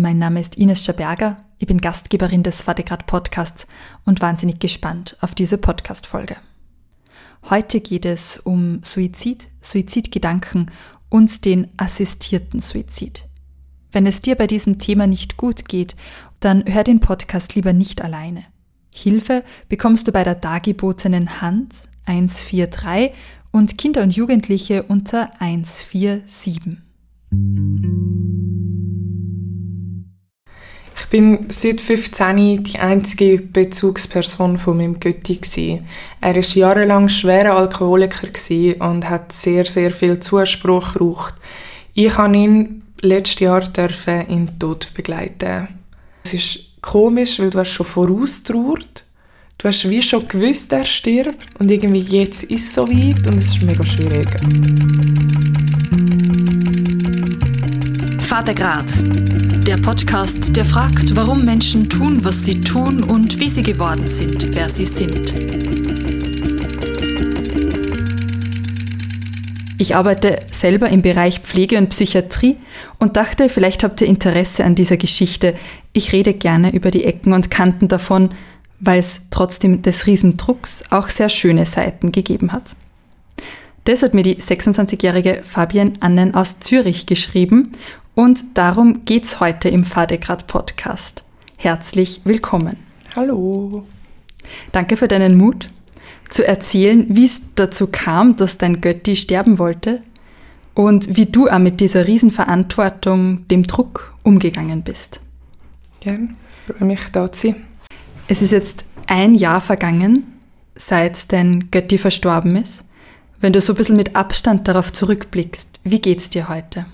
Mein Name ist Ines Schaberger, ich bin Gastgeberin des Vatergrad Podcasts und wahnsinnig gespannt auf diese Podcast-Folge. Heute geht es um Suizid, Suizidgedanken und den assistierten Suizid. Wenn es dir bei diesem Thema nicht gut geht, dann hör den Podcast lieber nicht alleine. Hilfe bekommst du bei der dargebotenen Hand 143 und Kinder und Jugendliche unter 147. bin seit 15 die einzige Bezugsperson von meinem Götti. Er war jahrelang schwerer Alkoholiker und hat sehr, sehr viel Zuspruch gebraucht. Ich durfte ihn letztes Jahr in den Tod begleiten. Es ist komisch, weil du hast schon vorausgetraut. Du hast wie schon gewusst, er stirbt und irgendwie jetzt ist es so weit und es ist mega schwierig. Vatergrad der Podcast, der fragt, warum Menschen tun, was sie tun und wie sie geworden sind, wer sie sind. Ich arbeite selber im Bereich Pflege und Psychiatrie und dachte, vielleicht habt ihr Interesse an dieser Geschichte. Ich rede gerne über die Ecken und Kanten davon, weil es trotzdem des Riesendrucks auch sehr schöne Seiten gegeben hat. Das hat mir die 26-jährige Fabienne Annen aus Zürich geschrieben und darum geht's heute im Fadegrad Podcast. Herzlich willkommen. Hallo. Danke für deinen Mut, zu erzählen, wie es dazu kam, dass dein Götti sterben wollte und wie du auch mit dieser Riesenverantwortung, dem Druck umgegangen bist. Gern, freue mich da zu sein. Es ist jetzt ein Jahr vergangen, seit dein Götti verstorben ist. Wenn du so ein bisschen mit Abstand darauf zurückblickst, wie geht's dir heute?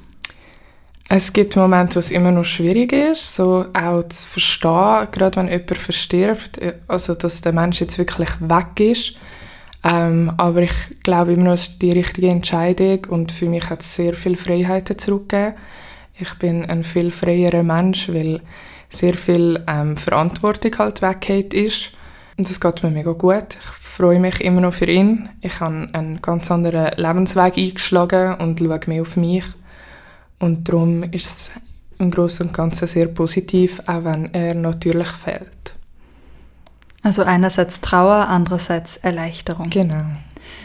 Es gibt Momente, wo es immer noch schwierig ist, so auch zu verstehen, gerade wenn jemand verstirbt, äh, also dass der Mensch jetzt wirklich weg ist. Ähm, aber ich glaube immer noch, es ist die richtige Entscheidung und für mich hat es sehr viele Freiheiten zurückgegeben. Ich bin ein viel freierer Mensch, weil sehr viel ähm, Verantwortung halt weggeht ist. Und das geht mir mega gut. Ich freue mich immer noch für ihn. Ich habe einen ganz anderen Lebensweg eingeschlagen und schaue mehr auf mich. Und darum ist es im Großen und Ganzen sehr positiv, auch wenn er natürlich fehlt. Also einerseits Trauer, andererseits Erleichterung. Genau.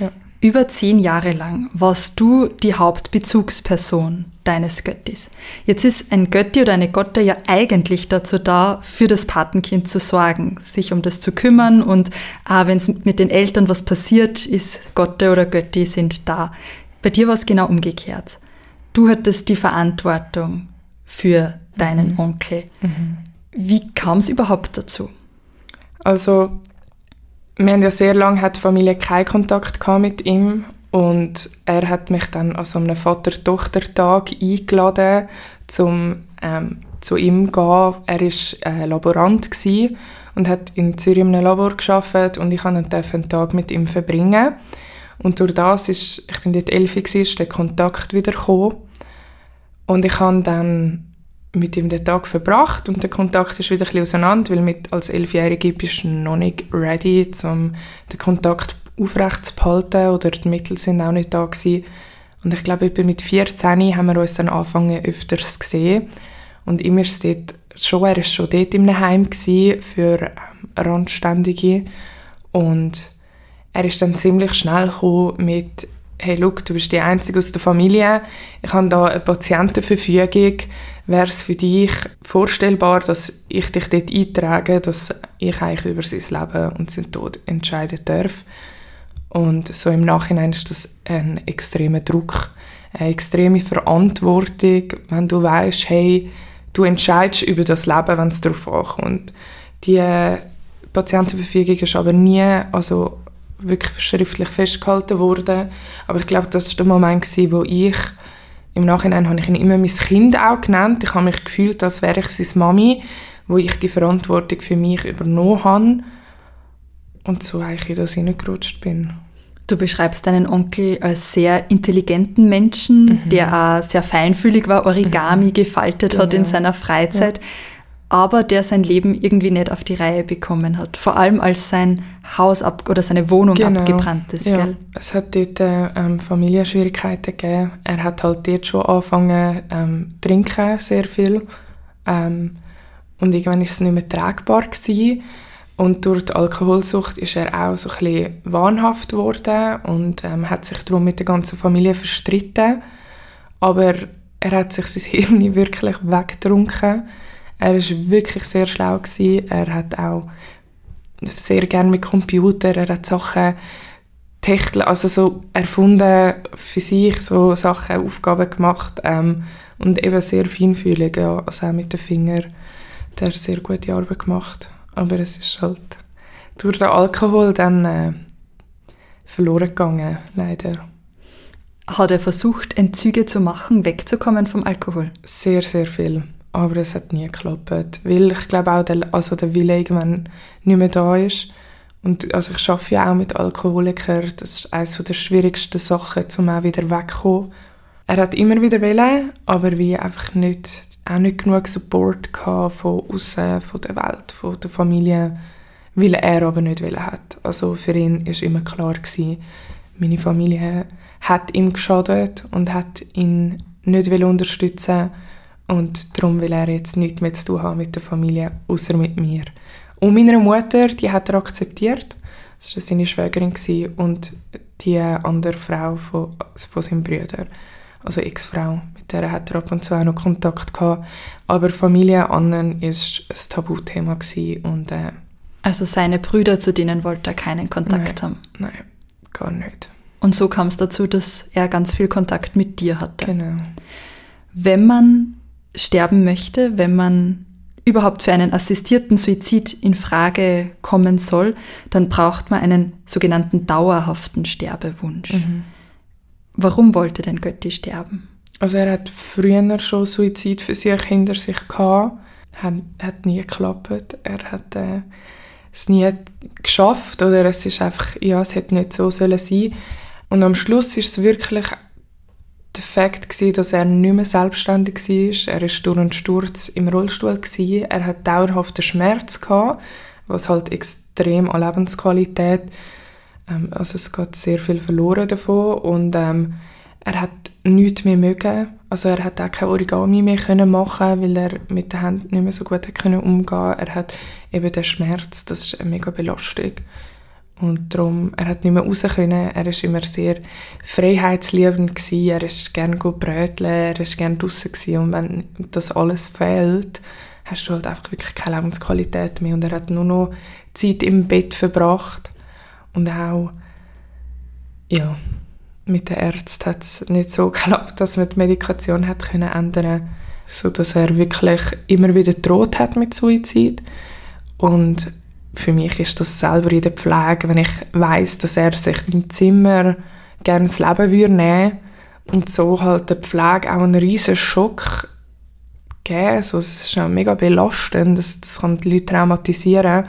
Ja. Über zehn Jahre lang warst du die Hauptbezugsperson deines Göttis. Jetzt ist ein Götti oder eine Gotte ja eigentlich dazu da, für das Patenkind zu sorgen, sich um das zu kümmern und ah, wenn es mit den Eltern was passiert, ist Gotte oder Götti sind da. Bei dir war es genau umgekehrt du hattest die Verantwortung für deinen mhm. Onkel. Mhm. Wie kam es überhaupt dazu? Also, wir haben ja sehr lange hat die Familie keinen Kontakt mit ihm und er hat mich dann an so einem Vater-Tochter-Tag eingeladen, zum ähm, zu ihm gehen. Er war äh, Laborant und hat in Zürich in einem Labor gearbeitet und ich durfte einen Tag mit ihm verbringen. Und durch das ist, ich bin dort elf, ist der Kontakt wieder gekommen. Und ich habe dann mit ihm den Tag verbracht und der Kontakt ist wieder ein bisschen auseinander, weil mit als Elfjährige bist du noch nicht ready, um den Kontakt aufrecht zu behalten oder die Mittel sind auch nicht da gewesen. Und ich glaube, etwa mit 14 haben wir uns dann angefangen öfters gesehen. Und immer ist dort schon, er war schon dort im Heim für ähm, Randständige. Und er ist dann ziemlich schnell mit «Hey, look, du bist die Einzige aus der Familie, ich habe da eine Patientenverfügung, wäre es für dich vorstellbar, dass ich dich dort eintrage, dass ich eigentlich über sein Leben und seinen Tod entscheiden darf?» Und so im Nachhinein ist das ein extremer Druck, eine extreme Verantwortung, wenn du weißt, hey, du entscheidest über das Leben, wenn es darauf ankommt. Die Patientenverfügung ist aber nie, also wirklich schriftlich festgehalten wurde. Aber ich glaube, das war der Moment, gewesen, wo ich im Nachhinein habe ich ihn immer mein Kind auch genannt. Ich habe mich gefühlt, als wäre ich seine Mami, wo ich die Verantwortung für mich übernommen habe und so eigentlich in das hineingerutscht bin. Du beschreibst deinen Onkel als sehr intelligenten Menschen, mhm. der auch sehr feinfühlig war, Origami mhm. gefaltet genau. hat in genau. seiner Freizeit. Ja aber der sein Leben irgendwie nicht auf die Reihe bekommen hat. Vor allem als sein Haus ab oder seine Wohnung genau. abgebrannt ist. Ja. Gell? Es hat dort ähm, Familienschwierigkeiten gegeben. Er hat halt dort schon angefangen ähm, trinken, sehr viel. Ähm, und irgendwann ist es nicht mehr tragbar gewesen. Und durch die Alkoholsucht ist er auch so ein bisschen wahnhaft geworden und ähm, hat sich darum mit der ganzen Familie verstritten. Aber er hat sich sein Hirn wirklich weggetrunken. Er ist wirklich sehr schlau gewesen. Er hat auch sehr gerne mit Computer, er hat Sachen technisch, also so erfunden für sich, so Sachen, Aufgaben gemacht ähm, und eben sehr feinfühlig, ja, also auch mit den Fingern, der sehr gute Arbeit gemacht. Aber es ist halt durch den Alkohol dann äh, verloren gegangen, leider. Hat er versucht, Entzüge zu machen, wegzukommen vom Alkohol? Sehr, sehr viel. Aber es hat nie geklappt. Weil ich glaube auch, der, also der Wille irgendwann nicht mehr da ist. Und also ich arbeite ja auch mit Alkoholikern. Das ist eines der schwierigsten Sachen, um auch wieder wegzukommen. Er hat immer wieder wollen, aber wie einfach nicht, auch nicht genug Support von außen, von der Welt, von der Familie, weil er aber nicht wollen hat. Also für ihn ist immer klar gewesen, meine Familie hat ihm geschadet und hat ihn nicht unterstützen und darum will er jetzt nichts mehr zu tun haben mit der Familie, außer mit mir. Und meine Mutter, die hat er akzeptiert. Das war seine Schwägerin und die andere Frau von, von seinem Bruder, also Ex-Frau, mit der hat er ab und zu auch noch Kontakt gehabt. Aber Familie Annen ist ein Tabuthema und äh, also seine Brüder, zu denen wollte er keinen Kontakt nein, haben? Nein, gar nicht. Und so kam es dazu, dass er ganz viel Kontakt mit dir hatte. Genau. Wenn man sterben möchte, wenn man überhaupt für einen assistierten Suizid in Frage kommen soll, dann braucht man einen sogenannten dauerhaften Sterbewunsch. Mhm. Warum wollte denn Götti sterben? Also er hat früher schon Suizid für sich hinter sich gehabt, hat, hat nie geklappt. Er hat äh, es nie geschafft oder es ist einfach, ja, es hätte nicht so sollen sein. Und am Schluss ist es wirklich der Fakt gewesen, dass er nicht mehr selbstständig war. Er war durch einen Sturz im Rollstuhl. Er hat dauerhaften Schmerz, was halt extrem an Lebensqualität, ähm, also es geht sehr viel verloren davon und ähm, er hat nichts mehr mögen. Also er hat auch kein Origami mehr machen, weil er mit den Händen nicht mehr so gut umgehen. Er hat eben den Schmerz, das ist eine mega Belastung. Und darum, er hat nicht mehr raus können. Er war immer sehr freiheitsliebend gewesen. Er ist gerne bröteln, er ist gerne draußen gewesen. Und wenn das alles fehlt, hast du halt einfach wirklich keine Lebensqualität mehr. Und er hat nur noch Zeit im Bett verbracht. Und auch, ja, mit den Ärzten hat es nicht so geklappt, dass man die Medikation hat können ändern so dass er wirklich immer wieder droht hat mit Suizid. Und für mich ist das selber in der Pflege, wenn ich weiß, dass er sich im Zimmer gerne das Leben würde nehmen und so halt der Pflege auch einen riesen Schock geben. Also es ist schon mega belastend, das, das kann die Leute traumatisieren.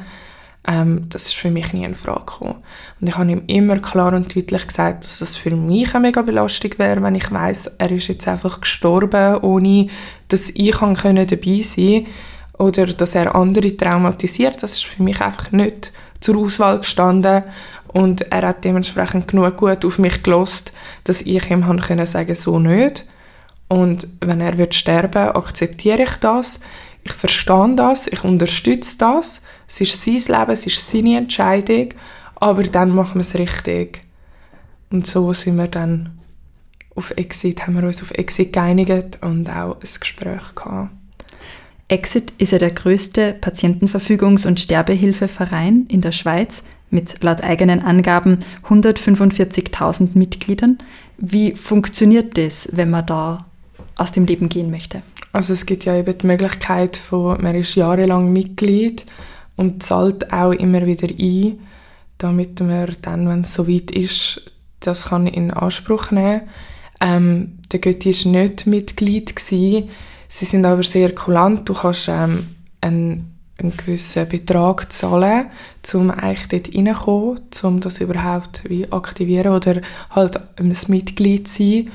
Ähm, das ist für mich nie in Frage gekommen. Und ich habe ihm immer klar und deutlich gesagt, dass das für mich eine mega Belastung wäre, wenn ich weiß, er ist jetzt einfach gestorben, ohne dass ich dabei sein konnte oder dass er andere traumatisiert, das ist für mich einfach nicht zur Auswahl gestanden. Und er hat dementsprechend genug gut auf mich gelost, dass ich ihm haben können sagen so nicht. Und wenn er wird sterben, akzeptiere ich das, ich verstehe das, ich unterstütze das, es ist sein Leben, es ist seine Entscheidung, aber dann machen wir es richtig. Und so sind wir dann auf Exit, haben wir uns auf Exit geeinigt und auch ein Gespräch gehabt. Exit ist ja der größte Patientenverfügungs- und Sterbehilfeverein in der Schweiz mit laut eigenen Angaben 145.000 Mitgliedern. Wie funktioniert das, wenn man da aus dem Leben gehen möchte? Also es gibt ja eben die Möglichkeit von, man ist jahrelang Mitglied und zahlt auch immer wieder ein, damit man dann, wenn es soweit ist, das kann in Anspruch nehmen. Ähm, der Götti war nicht Mitglied gewesen, Sie sind aber sehr kulant. Du kannst ähm, einen, einen gewissen Betrag zahlen, um eigentlich dort reinzukommen, um das überhaupt wie aktivieren oder halt ein Mitglied sein.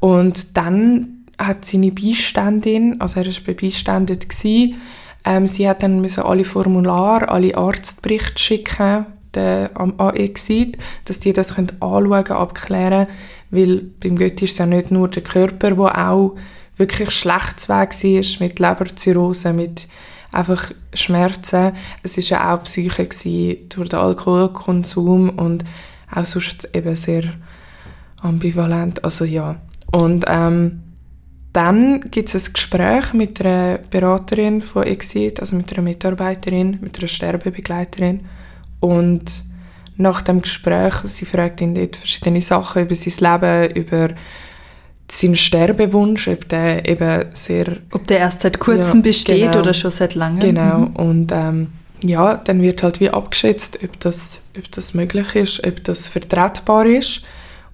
Und dann hat seine Beiständin, also er war bei Beiständet, ähm, sie hat dann müssen alle Formulare, alle Arztberichte schicken, der, am AEXID, dass die das können anschauen, abklären, weil beim Götti ist es ja nicht nur der Körper, der auch wirklich schlechtes Weg war, mit Leberzirrhose, mit einfach Schmerzen. Es war ja auch Psyche durch den Alkoholkonsum und auch sonst eben sehr ambivalent. Also ja. Und ähm, dann gibt es ein Gespräch mit einer Beraterin von Exit, also mit einer Mitarbeiterin, mit einer Sterbebegleiterin. Und nach dem Gespräch, sie fragt ihn dort verschiedene Sachen über sein Leben, über seinen Sterbewunsch, ob der eben sehr... Ob der erst seit kurzem ja, besteht genau, oder schon seit langem. Genau, mhm. und ähm, ja, dann wird halt wie abgeschätzt, ob das, ob das möglich ist, ob das vertretbar ist.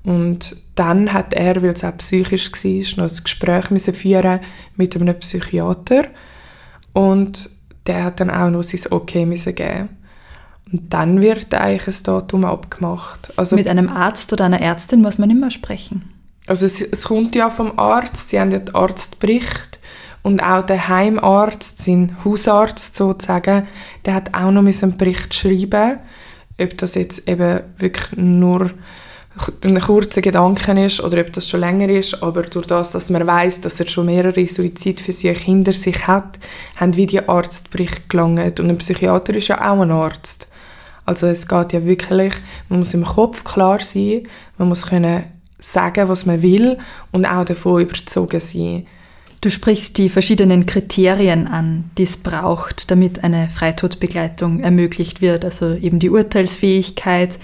Und dann hat er, weil es auch psychisch war, noch ein Gespräch müssen führen mit einem Psychiater. Und der hat dann auch noch sein Okay müssen geben. Und dann wird eigentlich ein Datum abgemacht. Also, mit einem Arzt oder einer Ärztin muss man immer sprechen. Also es, es kommt ja vom Arzt, sie haben ja den Arztbericht und auch der Heimarzt, sein Hausarzt sozusagen, der hat auch noch einen Bericht schreiben, ob das jetzt eben wirklich nur ein kurzer Gedanke ist oder ob das schon länger ist, aber durch das, dass man weiß, dass er schon mehrere Suizidversuche hinter sich hat, haben wir die Arztbericht gelangt und ein Psychiater ist ja auch ein Arzt. Also es geht ja wirklich, man muss im Kopf klar sein, man muss können sagen, was man will und auch davon überzogen sein. Du sprichst die verschiedenen Kriterien an, die es braucht, damit eine Freitodbegleitung ermöglicht wird. Also eben die Urteilsfähigkeit,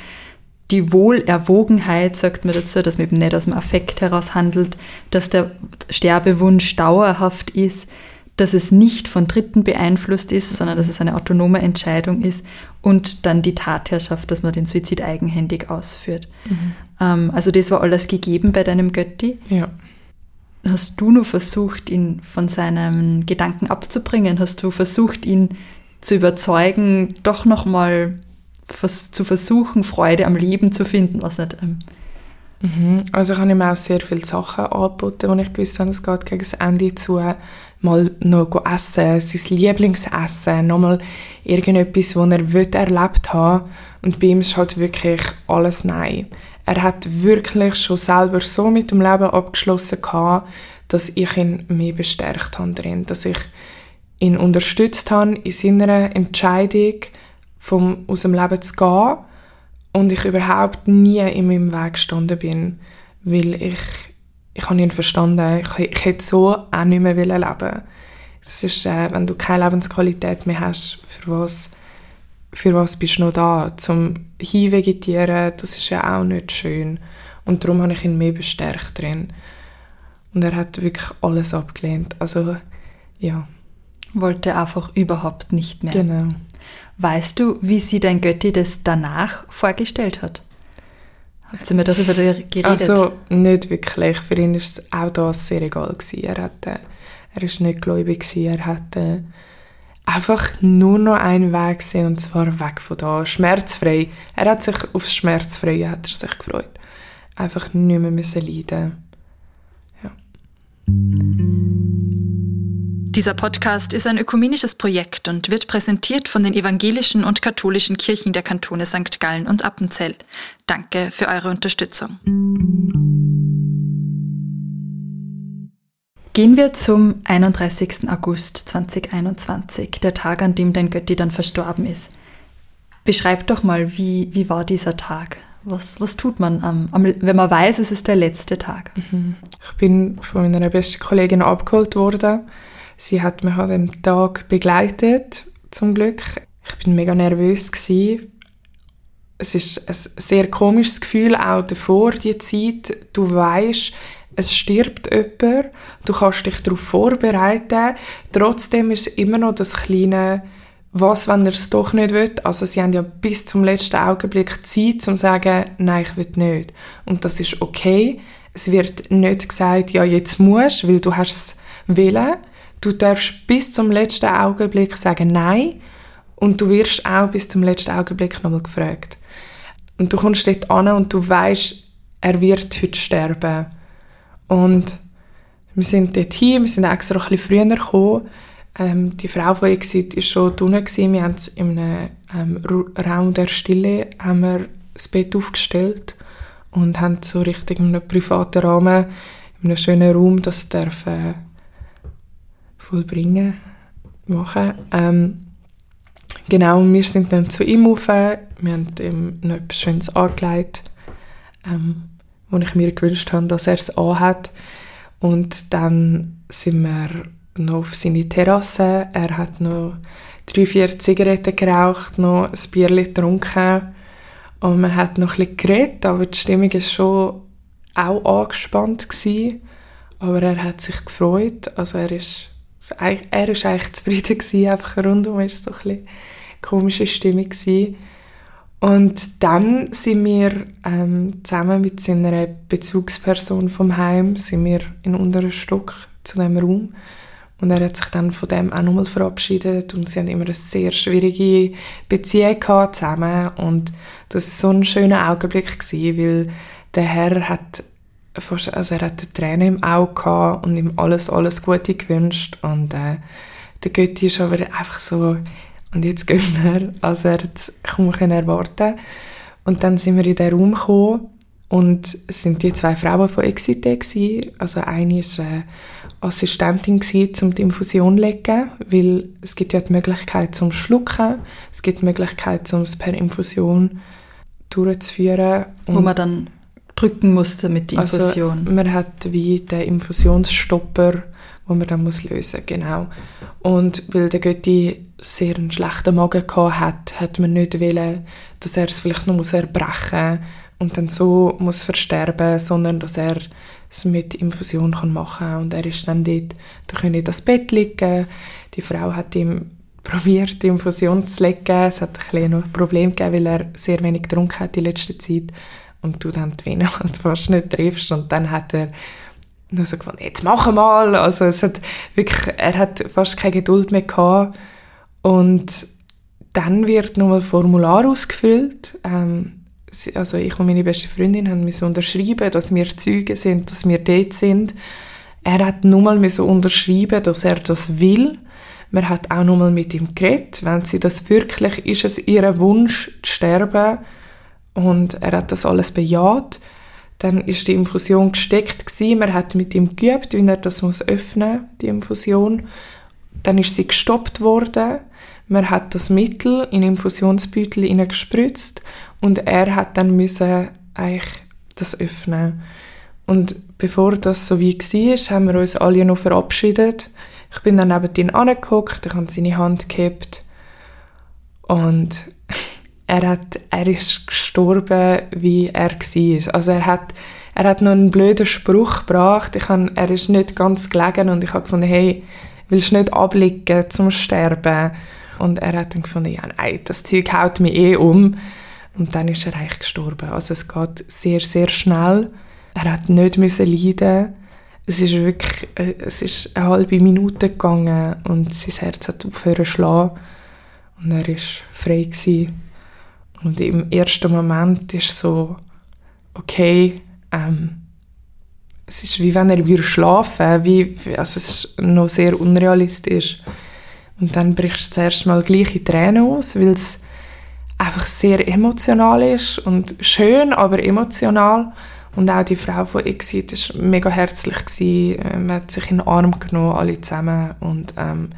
die Wohlerwogenheit, sagt man dazu, dass man eben nicht aus dem Affekt heraus handelt, dass der Sterbewunsch dauerhaft ist, dass es nicht von Dritten beeinflusst ist, sondern dass es eine autonome Entscheidung ist und dann die Tatherrschaft, dass man den Suizid eigenhändig ausführt. Mhm. Ähm, also das war alles gegeben bei deinem Götti. Ja. Hast du nur versucht, ihn von seinen Gedanken abzubringen? Hast du versucht, ihn zu überzeugen, doch nochmal zu versuchen, Freude am Leben zu finden? Was nicht, ähm, Mhm. Also ich habe ihm auch sehr viele Sachen angeboten, wo ich gewusst habe, es geht gegen das Ende zu. Mal noch essen, sein Lieblingsessen, nochmal irgendetwas, was er erlebt haben Und bei ihm ist halt wirklich alles Nein. Er hat wirklich schon selber so mit dem Leben abgeschlossen gehabt, dass ich ihn mehr bestärkt habe drin, dass ich ihn unterstützt habe in seiner Entscheidung, vom, aus dem Leben zu gehen und ich überhaupt nie in meinem Weg gestanden bin, weil ich, ich habe ihn verstanden, ich, ich hätte so auch nicht mehr leben Das ist, äh, wenn du keine Lebensqualität mehr hast, für was, für was bist du noch da? Zum Hinvegetieren, das ist ja auch nicht schön. Und darum habe ich ihn mehr bestärkt drin. Und er hat wirklich alles abgelehnt. Also, ja. Wollte einfach überhaupt nicht mehr. Genau. Weißt du, wie sie dein Götti das danach vorgestellt hat? Habt ihr mir darüber geredet? Also nicht wirklich. Für ihn war es auch das sehr egal. Er, hat, äh, nicht gläubig. Er hatte äh, einfach nur noch einen Weg gesehen und zwar weg von da. Schmerzfrei. Er hat sich aufs Schmerzfreie hat er sich gefreut. Einfach nicht mehr müssen leiden. Ja. Dieser Podcast ist ein ökumenisches Projekt und wird präsentiert von den evangelischen und katholischen Kirchen der Kantone St. Gallen und Appenzell. Danke für eure Unterstützung. Gehen wir zum 31. August 2021, der Tag, an dem dein Götti dann verstorben ist. Beschreib doch mal, wie, wie war dieser Tag? Was, was tut man, am, am, wenn man weiß, es ist der letzte Tag? Mhm. Ich bin von meiner besten Kollegin abgeholt worden Sie hat mich an dem Tag begleitet, zum Glück. Ich bin mega nervös gewesen. Es ist ein sehr komisches Gefühl, auch davor, die Zeit. Du weißt, es stirbt jemand, du kannst dich darauf vorbereiten. Trotzdem ist immer noch das kleine was, wenn er es doch nicht will. Also sie haben ja bis zum letzten Augenblick Zeit, um zu sagen, nein, ich will nicht. Und das ist okay. Es wird nicht gesagt, ja, jetzt musst, weil du hast es wollen. Du darfst bis zum letzten Augenblick sagen Nein und du wirst auch bis zum letzten Augenblick nochmal gefragt. Und du kommst dort an und du weißt, er wird heute sterben. Und wir sind dort hin, wir sind extra ein bisschen früher gekommen. Ähm, die Frau, die ich war, war schon drinnen. Wir haben in einem ähm, Raum der Stille haben wir das Bett aufgestellt und haben so richtig in einem privaten Rahmen, in einem schönen Raum, das darf äh, vollbringen, machen. Ähm, genau, wir sind dann zu ihm rauf, wir haben ihm noch etwas Schönes angelegt, ähm, wo ich mir gewünscht habe, dass er es anhat. Und dann sind wir noch auf seine Terrasse. Er hat noch drei, vier Zigaretten geraucht, noch ein Bier getrunken und man hat noch ein bisschen geredet, aber die Stimmung war schon auch angespannt. Gewesen. Aber er hat sich gefreut, also er ist, er ist eigentlich zufrieden gewesen, einfach rundum war es so eine komische Stimmung gewesen. Und dann sind wir ähm, zusammen mit seiner Bezugsperson vom Heim sind wir in unteren Stock zu dem Raum und er hat sich dann von dem auch nochmal verabschiedet und sie haben immer eine sehr schwierige Beziehung gehabt zusammen und das war so ein schöner Augenblick gewesen, weil der Herr hat fast, also er hat Tränen im Auge gehabt und ihm alles, alles Gute gewünscht und äh, der Götti ist aber einfach so und jetzt gehen wir, also er hat kaum erwarten und dann sind wir in den Raum gekommen und es sind die zwei Frauen von Exite gewesen. Also eine ist äh, Assistentin gewesen, um die Infusion zu legen, weil es gibt ja die Möglichkeit zum Schlucken, es gibt die Möglichkeit, um es per Infusion durchzuführen. Wo man dann drücken musste mit der also, Infusion. Also, man hat wie den Infusionsstopper, wo man dann muss lösen genau. Und weil der Götti sehr einen schlechten Magen gehabt hat, hat man nicht wollen, dass er es vielleicht noch muss erbrechen muss und dann so muss versterben, sondern dass er es mit Infusion kann machen kann. Und er ist dann dort, da können in das Bett liegen. Die Frau hat ihm probiert, die Infusion zu legen. Es hat ein noch ein Problem gegeben, weil er sehr wenig getrunken hat in letzter Zeit und du dann die Vene halt fast nicht triffst. Und dann hat er nur so gefunden, jetzt mach mal. Also es hat wirklich, er hat fast keine Geduld mehr gehabt. Und dann wird nochmal ein Formular ausgefüllt. Ähm, also ich und meine beste Freundin haben müssen unterschreiben, dass wir Zeugen sind, dass wir dort sind. Er hat nur mal müssen unterschreiben, dass er das will. Man hat auch nur mal mit ihm geredet, wenn sie das wirklich ist es ihr Wunsch zu sterben und er hat das alles bejaht. Dann ist die Infusion gesteckt gewesen. Man hat mit ihm geübt, wie er das muss öffnen, die Infusion. Dann ist sie gestoppt worden. Man hat das Mittel in Infusionsbeutel gespritzt und er hat dann müssen eigentlich das öffnen. Und bevor das so wie war, haben wir uns alle noch verabschiedet. Ich bin dann neben ihn angeguckt, ich habe seine Hand gehabt und er, hat, er ist gestorben, wie er war. Also er hat, er hat noch einen blöden Spruch gebracht. Ich habe, er ist nicht ganz gelegen und ich habe gefunden, hey, willst du nicht abliegen zum Sterben? Und er hat dann gefunden, ja, nein, das Zeug haut mich eh um. Und dann ist er eigentlich gestorben. Also es geht sehr, sehr schnell. Er hat nicht müssen leiden. Es ist wirklich, äh, es ist eine halbe Minute gegangen und sein Herz hat aufgehört zu schlagen. Und er ist frei gewesen. Und im ersten Moment ist so, okay, ähm, es ist wie wenn er wieder schlafen wie also es ist noch sehr unrealistisch. Und dann brichst du zuerst mal gleiche Tränen aus, weil es einfach sehr emotional ist und schön, aber emotional. Und auch die Frau von Exit war mega herzlich. Gewesen. Äh, man hat sich in den Arm genommen, alle zusammen. Und ähm,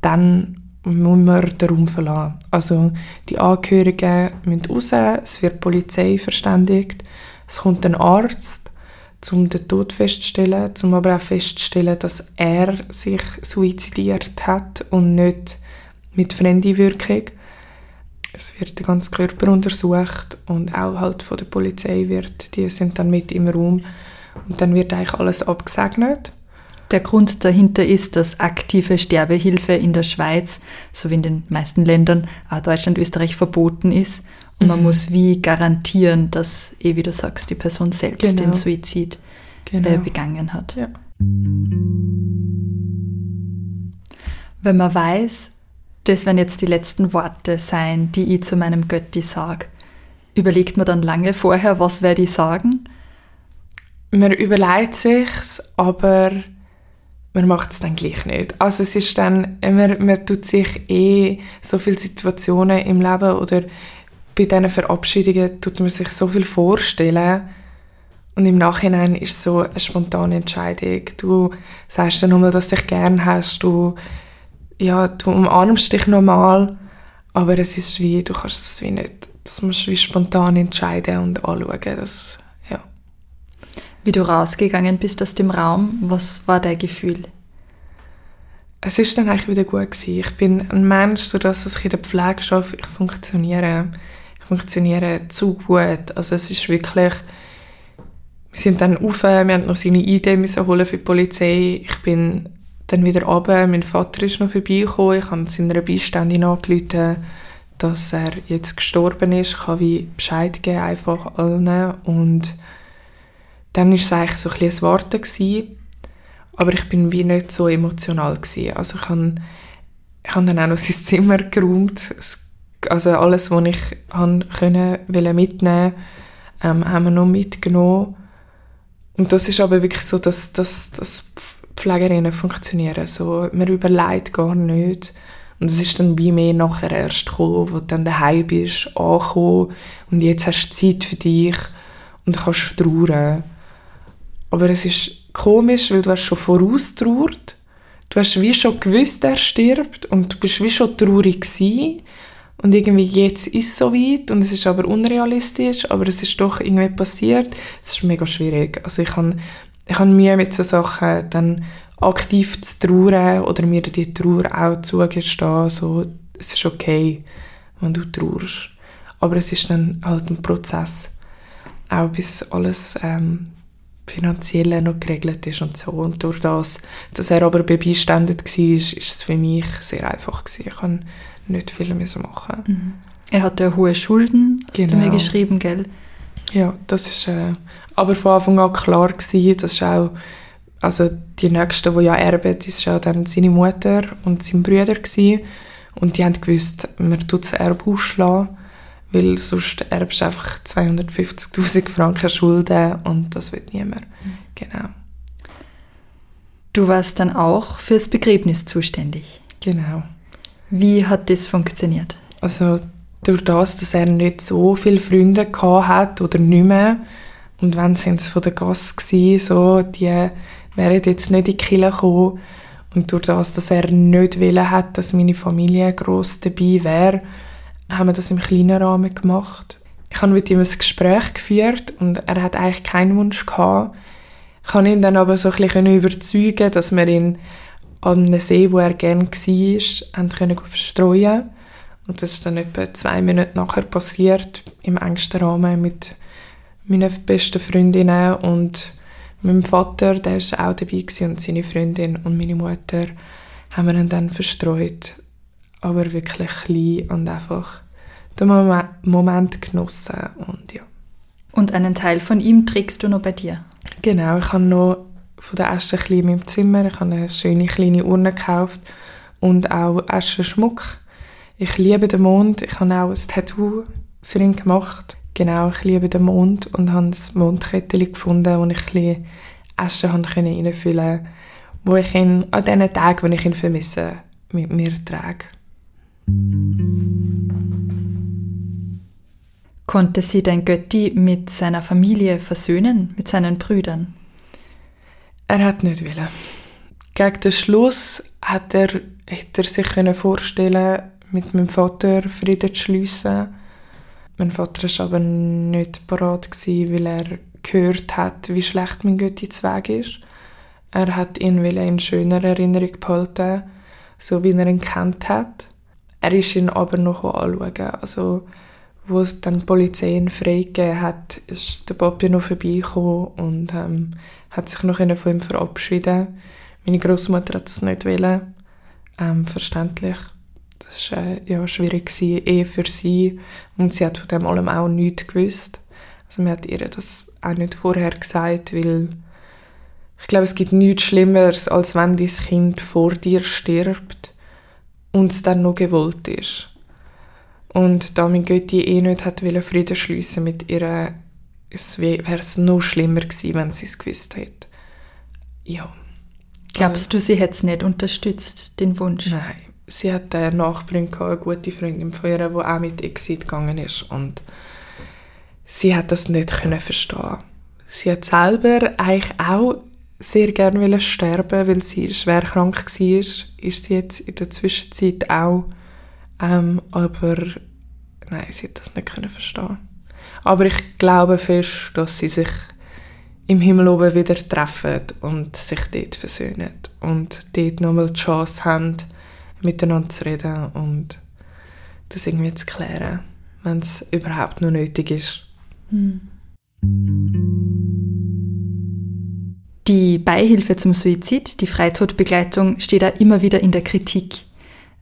dann man den Raum verlassen. Also die Angehörigen müssen raus, es wird die Polizei verständigt, es kommt ein Arzt, um den Tod festzustellen, um aber auch festzustellen, dass er sich suizidiert hat und nicht mit Fremdeinwirkung. Es wird der ganze Körper untersucht und auch halt von der Polizei wird, die sind dann mit im Raum und dann wird eigentlich alles abgesegnet. Der Grund dahinter ist, dass aktive Sterbehilfe in der Schweiz, so wie in den meisten Ländern, auch Deutschland, Österreich verboten ist. Und mhm. man muss wie garantieren, dass, eh wie du sagst, die Person selbst genau. den Suizid äh, genau. äh, begangen hat. Ja. Wenn man weiß, das werden jetzt die letzten Worte sein, die ich zu meinem Götti sage. Überlegt man dann lange vorher, was werde ich sagen? Man überlegt sich's, aber man macht es dann gleich nicht. Also es ist dann, man, man tut sich eh so viele Situationen im Leben oder bei diesen Verabschiedungen tut man sich so viel vorstellen Und im Nachhinein ist so eine spontane Entscheidung. Du sagst dann nochmal, dass du dich gern hast. Du, ja, du umarmst dich normal. Aber es ist wie, du kannst das wie nicht, das musst du wie spontan entscheiden und anschauen. Das. Wie du rausgegangen bist aus dem Raum, was war dein Gefühl? Es ist dann eigentlich wieder gut gewesen. Ich bin ein Mensch, so dass ich in der Pflege arbeite, ich funktioniere, ich funktioniere zu gut. Also es ist wirklich, wir sind dann rauf, wir haben noch seine Idee müssen holen für die Polizei. Ich bin dann wieder runter, mein Vater ist noch vorbeigekommen, ich habe seiner Beiständin angerufen, dass er jetzt gestorben ist. Ich habe wie Bescheid gegeben, einfach allen. Und dann war es eigentlich so ein bisschen Warten. Gewesen. Aber ich bin wie nicht so emotional. Gewesen. Also ich habe, ich dann auch noch sein Zimmer geräumt. Also alles, was ich können, mitnehmen ähm, haben wir noch mitgenommen. Und das ist aber wirklich so, dass, dass, dass Pflegerinnen funktionieren. So, man überlegt gar nicht. Und es ist dann wie mehr nachher erst gekommen, wo du dann daheim bist, angekommen und jetzt hast du Zeit für dich und kannst trauern. Aber es ist komisch, weil du hast schon voraustrauert. Du hast wie schon gewusst, er stirbt und du bist wie schon traurig gewesen. Und irgendwie jetzt ist es so weit und es ist aber unrealistisch, aber es ist doch irgendwie passiert. Es ist mega schwierig. Also ich habe ich habe Mühe mit so Sachen, dann aktiv zu trauern oder mir die Trauer auch zugestehen. So, es ist okay, wenn du trauerst. Aber es ist dann halt ein Prozess. Auch bis alles ähm, finanziell noch geregelt ist und so. Und durch das, dass er aber beiständet war, ist es für mich sehr einfach gewesen. Ich konnte nicht viel mehr machen. Mhm. Er hatte hohe Schulden, hast genau. du mir genau. geschrieben, gell? Ja, das ist äh, aber von Anfang an klar gewesen, das ist auch, also die Nächste, die ja erben, ist ja dann seine Mutter und sein Bruder gewesen. und die haben gewusst, man tut das Erbe ausschlagen, weil sonst erbst du einfach 250'000 Franken Schulden und das wird niemand. Mhm. Genau. Du warst dann auch fürs Begräbnis zuständig. Genau. Wie hat das funktioniert? Also durch das, dass er nicht so viele Freunde hat oder nicht mehr, und wenn sind es von der Gasse gewesen, so, die wären jetzt nicht in die Kirche gekommen, und durch das, dass er nicht wollen hat, dass meine Familie gross dabei wäre, haben wir das im kleinen Rahmen gemacht. Ich habe mit ihm ein Gespräch geführt und er hat eigentlich keinen Wunsch gehabt. Ich konnte ihn dann aber so ein bisschen überzeugen, dass wir ihn an einem See, wo er gerne war, haben können verstreuen und das ist dann etwa zwei Minuten nachher passiert, im engsten Rahmen mit meinen besten Freundinnen und meinem Vater, der war auch dabei gewesen, und seine Freundin und meine Mutter haben wir ihn dann verstreut, aber wirklich klein und einfach den Moment genossen und ja. Und einen Teil von ihm trägst du noch bei dir? Genau, ich habe noch von der Asche in meinem Zimmer, ich habe eine schöne kleine Urne gekauft und auch Aschenschmuck ich liebe den Mond. Ich habe auch ein Tattoo für ihn gemacht. Genau, ich liebe den Mond und habe ein Mondkettchen gefunden, wo ich ein bisschen Asche reinfüllen konnte, wo ich ihn an diesen Tagen, wo ich ihn vermisse, mit mir trage. Konnte sie dein Götti mit seiner Familie versöhnen, mit seinen Brüdern? Er hat nicht wollen. Gegen den Schluss hat er, hätte er sich vorstellen mit meinem Vater Frieden zu schliessen. Mein Vater war aber nicht bereit, weil er gehört hat, wie schlecht mein Götti Weg ist. Er hat ihn in schöner Erinnerung behalten, so wie er ihn kennt hat. Er ist ihn aber noch anschauen. Also, wo dann die Polizei ihn freigegeben hat, ist der Papi noch vorbeigekommen und ähm, hat sich noch von ihm verabschieden. Meine Großmutter hat es nicht wollen, ähm, verständlich. Das war äh, ja, schwierig, gewesen, eh für sie. Und sie hat von dem allem auch nichts gewusst. Also man hat ihr das auch nicht vorher gesagt, weil ich glaube, es gibt nichts Schlimmeres, als wenn dein Kind vor dir stirbt und es dann noch gewollt ist. Und da mein Götti eh nicht hat Frieden schliessen mit ihr, wäre es noch schlimmer gewesen, wenn sie es gewusst hätte. Ja. Glaubst du, sie hätte es nicht unterstützt, den Wunsch? Nein sie hat eine Nachbarin, eine gute Freundin von ihr, die auch mit Exit gegangen ist und sie hat das nicht können verstehen. sie hat selber eigentlich auch sehr gerne sterben, weil sie schwer krank war, ist sie jetzt in der Zwischenzeit auch. Ähm, aber nein, sie hat das nicht können verstehen. Aber ich glaube fest, dass sie sich im Himmel oben wieder treffen und sich dort versöhnen und dort nochmal die Chance haben, miteinander zu reden und das irgendwie zu klären, wenn es überhaupt noch nötig ist. Hm. Die Beihilfe zum Suizid, die Freitodbegleitung, steht auch immer wieder in der Kritik.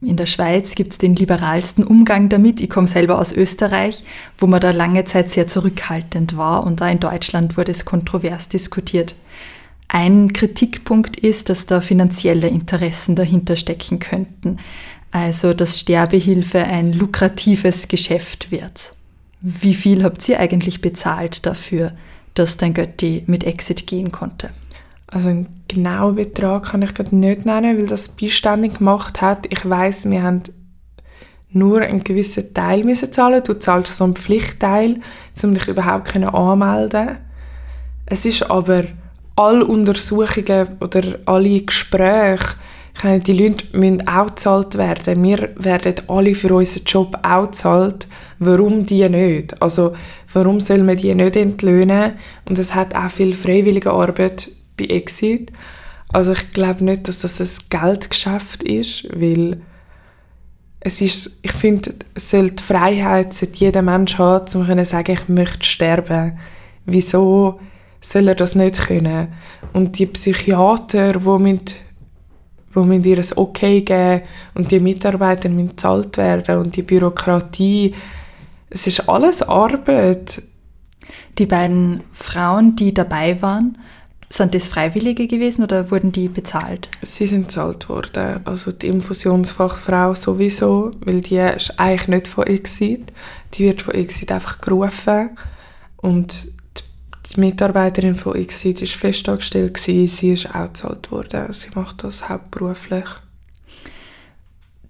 In der Schweiz gibt es den liberalsten Umgang damit. Ich komme selber aus Österreich, wo man da lange Zeit sehr zurückhaltend war und da in Deutschland wurde es kontrovers diskutiert. Ein Kritikpunkt ist, dass da finanzielle Interessen dahinter stecken könnten. Also, dass Sterbehilfe ein lukratives Geschäft wird. Wie viel habt ihr eigentlich bezahlt dafür, dass dein Götti mit Exit gehen konnte? Also einen genauen Betrag kann ich gerade nicht nennen, weil das beiständig gemacht hat. Ich weiß, wir haben nur einen gewissen Teil müssen zahlen. Du zahlst so einen Pflichtteil, um dich überhaupt anmelden Es ist aber alle Untersuchungen oder alle Gespräche, meine, die Leute müssen auch gezahlt werden. Wir werden alle für unseren Job auch gezahlt. Warum die nicht? Also, warum soll man die nicht entlöhnen? Und es hat auch viel freiwillige Arbeit bei Exit. Also ich glaube nicht, dass das ein Geldgeschäft ist, weil es ist, ich finde, es soll die Freiheit sollte jeder Mensch haben, um zu sagen, ich möchte sterben. Wieso soll er das nicht können? Und die Psychiater, die mit wo ihr ein Okay geben und die Mitarbeiter müssen bezahlt werden und die Bürokratie. Es ist alles Arbeit. Die beiden Frauen, die dabei waren, sind das Freiwillige gewesen oder wurden die bezahlt? Sie sind bezahlt worden. Also die Infusionsfachfrau sowieso, weil die ist eigentlich nicht von Exit. Die wird von Exit einfach gerufen. Und die Mitarbeiterin von Exit war fest angestellt. Sie ist auch bezahlt worden. Sie macht das hauptberuflich.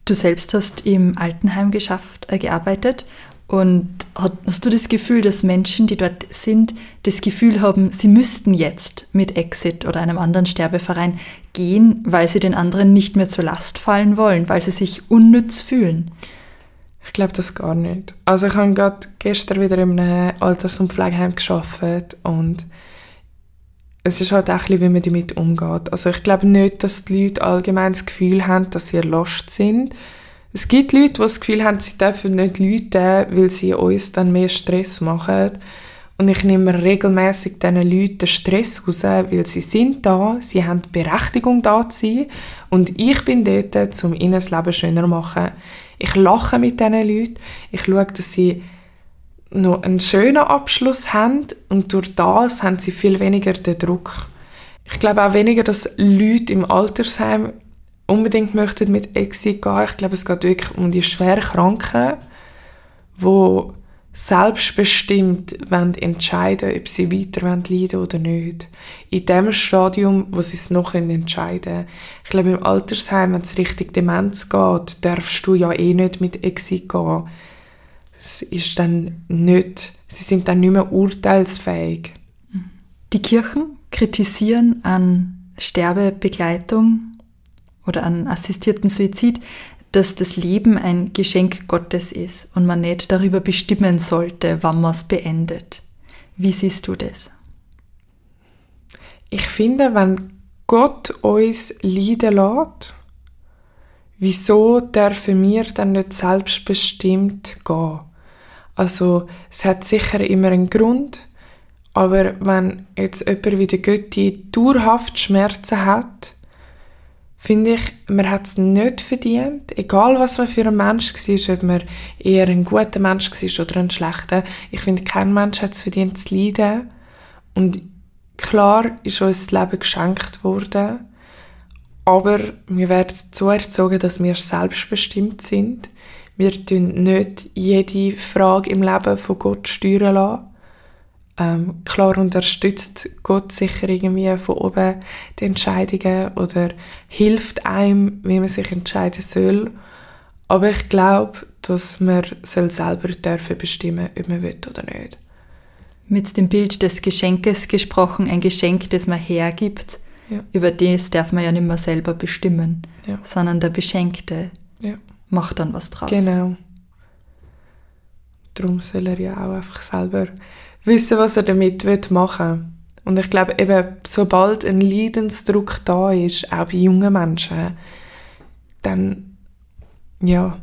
Du selbst hast im Altenheim geschafft, äh, gearbeitet und hast du das Gefühl, dass Menschen, die dort sind, das Gefühl haben, sie müssten jetzt mit Exit oder einem anderen Sterbeverein gehen, weil sie den anderen nicht mehr zur Last fallen wollen, weil sie sich unnütz fühlen? Ich glaube das gar nicht. Also ich habe gerade gestern wieder in einem Alters- und Pflegeheim gearbeitet und es ist halt auch ein bisschen, wie man damit umgeht. Also ich glaube nicht, dass die Leute allgemein das Gefühl haben, dass sie erlost sind, es gibt Leute, die das Gefühl haben, sie dürfen nicht Leute, weil sie uns dann mehr Stress machen. Und ich nehme regelmäßig diesen Leuten den Stress raus, weil sie sind da, sie haben die Berechtigung da zu sein und ich bin dort, um ihnen das Leben schöner zu machen. Ich lache mit diesen Leuten, ich schaue, dass sie noch einen schönen Abschluss haben und durch das haben sie viel weniger den Druck. Ich glaube auch weniger, dass Leute im Altersheim unbedingt möchten mit Exit gehen. Ich glaube, es geht wirklich um die schwer Kranken, die selbstbestimmt wollen entscheiden ob sie weiter leiden oder nicht. In dem Stadium, wo sie es noch entscheiden können. Ich glaube, im Altersheim, wenn es richtig Demenz geht, darfst du ja eh nicht mit Exit gehen. Es ist dann nicht, sie sind dann nicht mehr urteilsfähig. Die Kirchen kritisieren an Sterbebegleitung oder an assistierten Suizid, dass das Leben ein Geschenk Gottes ist und man nicht darüber bestimmen sollte, wann man es beendet. Wie siehst du das? Ich finde, wenn Gott uns leiden lässt, wieso dürfen wir dann nicht selbstbestimmt gehen? Also, es hat sicher immer einen Grund, aber wenn jetzt jemand wie der Götti dauerhaft Schmerzen hat, finde ich, man hat es nicht verdient, egal was man für ein Mensch war, ob man eher ein guter Mensch war oder ein schlechter. Ich finde, kein Mensch hat es verdient zu leiden. Und klar ist uns das Leben geschenkt worden, aber wir werden so erzogen, dass wir selbstbestimmt sind. Wir tun nicht jede Frage im Leben von Gott steuern lassen. Ähm, klar unterstützt Gott sicher irgendwie von oben die Entscheidungen oder hilft einem, wie man sich entscheiden soll. Aber ich glaube, dass man soll selber dürfen bestimmen, ob man will oder nicht. Mit dem Bild des Geschenkes gesprochen, ein Geschenk, das man hergibt, Ja. über das darf man ja nicht mehr selber bestimmen, Ja. sondern der Beschenkte Ja. macht dann was draus. Genau. Darum soll er ja auch einfach selber wissen, was er damit will machen Und ich glaube, eben, sobald ein Leidensdruck da ist, auch bei jungen Menschen, dann, ja.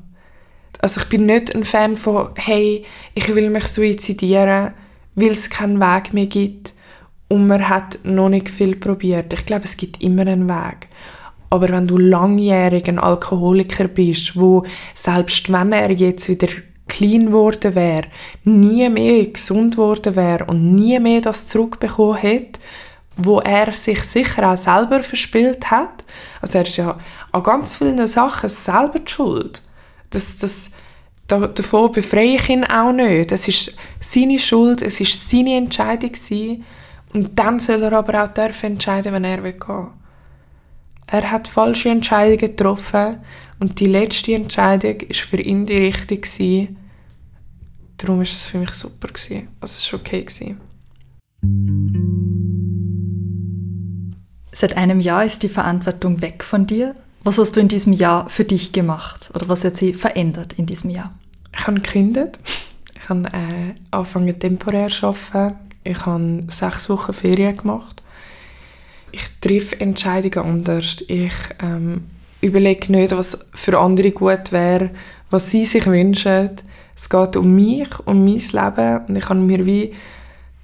Also ich bin nicht ein Fan von, hey, ich will mich suizidieren, weil es keinen Weg mehr gibt und man hat noch nicht viel probiert. Ich glaube, es gibt immer einen Weg. Aber wenn du langjährig ein Alkoholiker bist, wo selbst wenn er jetzt wieder clean geworden wäre, nie mehr gesund geworden wäre und nie mehr das zurückbekommen hätte, wo er sich sicher auch selber verspielt hat. Also er ist ja an ganz vielen Sachen selber die schuld. Das, das, da, davon befreie ich ihn auch nicht. Es ist seine Schuld, es ist seine Entscheidung gewesen. Und dann soll er aber auch dürfen entscheiden, wenn er will gehen. Er hat falsche Entscheidungen getroffen und die letzte Entscheidung ist für ihn die richtige gewesen. Darum ist es für mich super gewesen. Also es war okay gewesen. Seit einem Jahr ist die Verantwortung weg von dir. Was hast du in diesem Jahr für dich gemacht? Oder was hat sie verändert in diesem Jahr? Ich habe gekündigt. Ich habe äh, angefangen temporär zu arbeiten. Ich habe sechs Wochen Ferien gemacht. Ich treffe Entscheidungen anders. Ich ähm, überlege nicht, was für andere gut wäre, was sie sich wünschen. Es geht um mich, um mein Leben. Und ich habe mir wie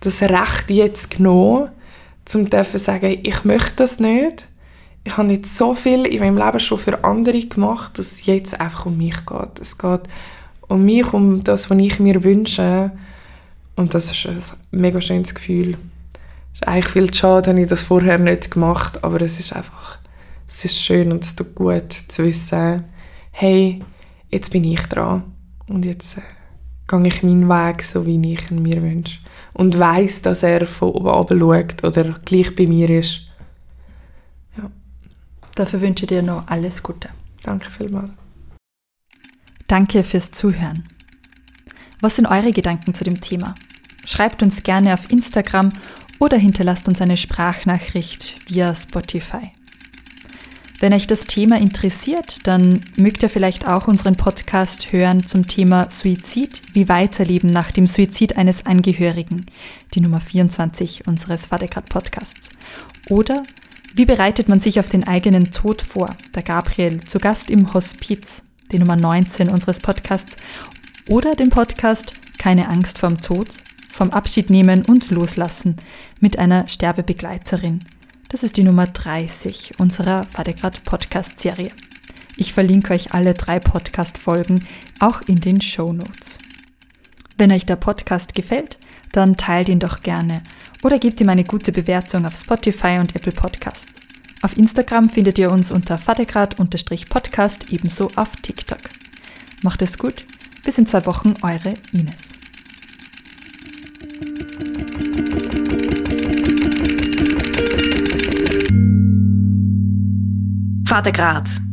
das Recht jetzt genommen, zum zu sagen, ich möchte das nicht. Ich habe jetzt so viel in meinem Leben schon für andere gemacht, dass es jetzt einfach um mich geht. Es geht um mich, um das, was ich mir wünsche. Und das ist ein mega schönes Gefühl. Es ist eigentlich viel schade, habe ich das vorher nicht gemacht, aber es ist einfach, es ist schön und es tut gut zu wissen, hey, jetzt bin ich dran und jetzt äh, gehe ich meinen Weg, so wie ich ihn mir wünsche. Und weiß, dass er von oben runter schaut oder gleich bei mir ist. Dafür wünsche ich dir noch alles Gute. Danke vielmals. Danke fürs Zuhören. Was sind eure Gedanken zu dem Thema? Schreibt uns gerne auf Instagram oder hinterlasst uns eine Sprachnachricht via Spotify. Wenn euch das Thema interessiert, dann mögt ihr vielleicht auch unseren Podcast hören zum Thema Suizid, wie weiterleben nach dem Suizid eines Angehörigen, die Nummer 24 unseres Vadegrad Podcasts. Oder wie bereitet man sich auf den eigenen Tod vor? Der Gabriel zu Gast im Hospiz, die Nummer 19 unseres Podcasts. Oder den Podcast Keine Angst vorm Tod, vom Abschied nehmen und loslassen mit einer Sterbebegleiterin. Das ist die Nummer 30 unserer Vadegrad Podcast Serie. Ich verlinke euch alle drei Podcast-Folgen auch in den Show Notes. Wenn euch der Podcast gefällt, dann teilt ihn doch gerne oder gebt ihm eine gute Bewertung auf Spotify und Apple Podcasts. Auf Instagram findet ihr uns unter vadegrad-podcast, ebenso auf TikTok. Macht es gut, bis in zwei Wochen, eure Ines. Vatergrad.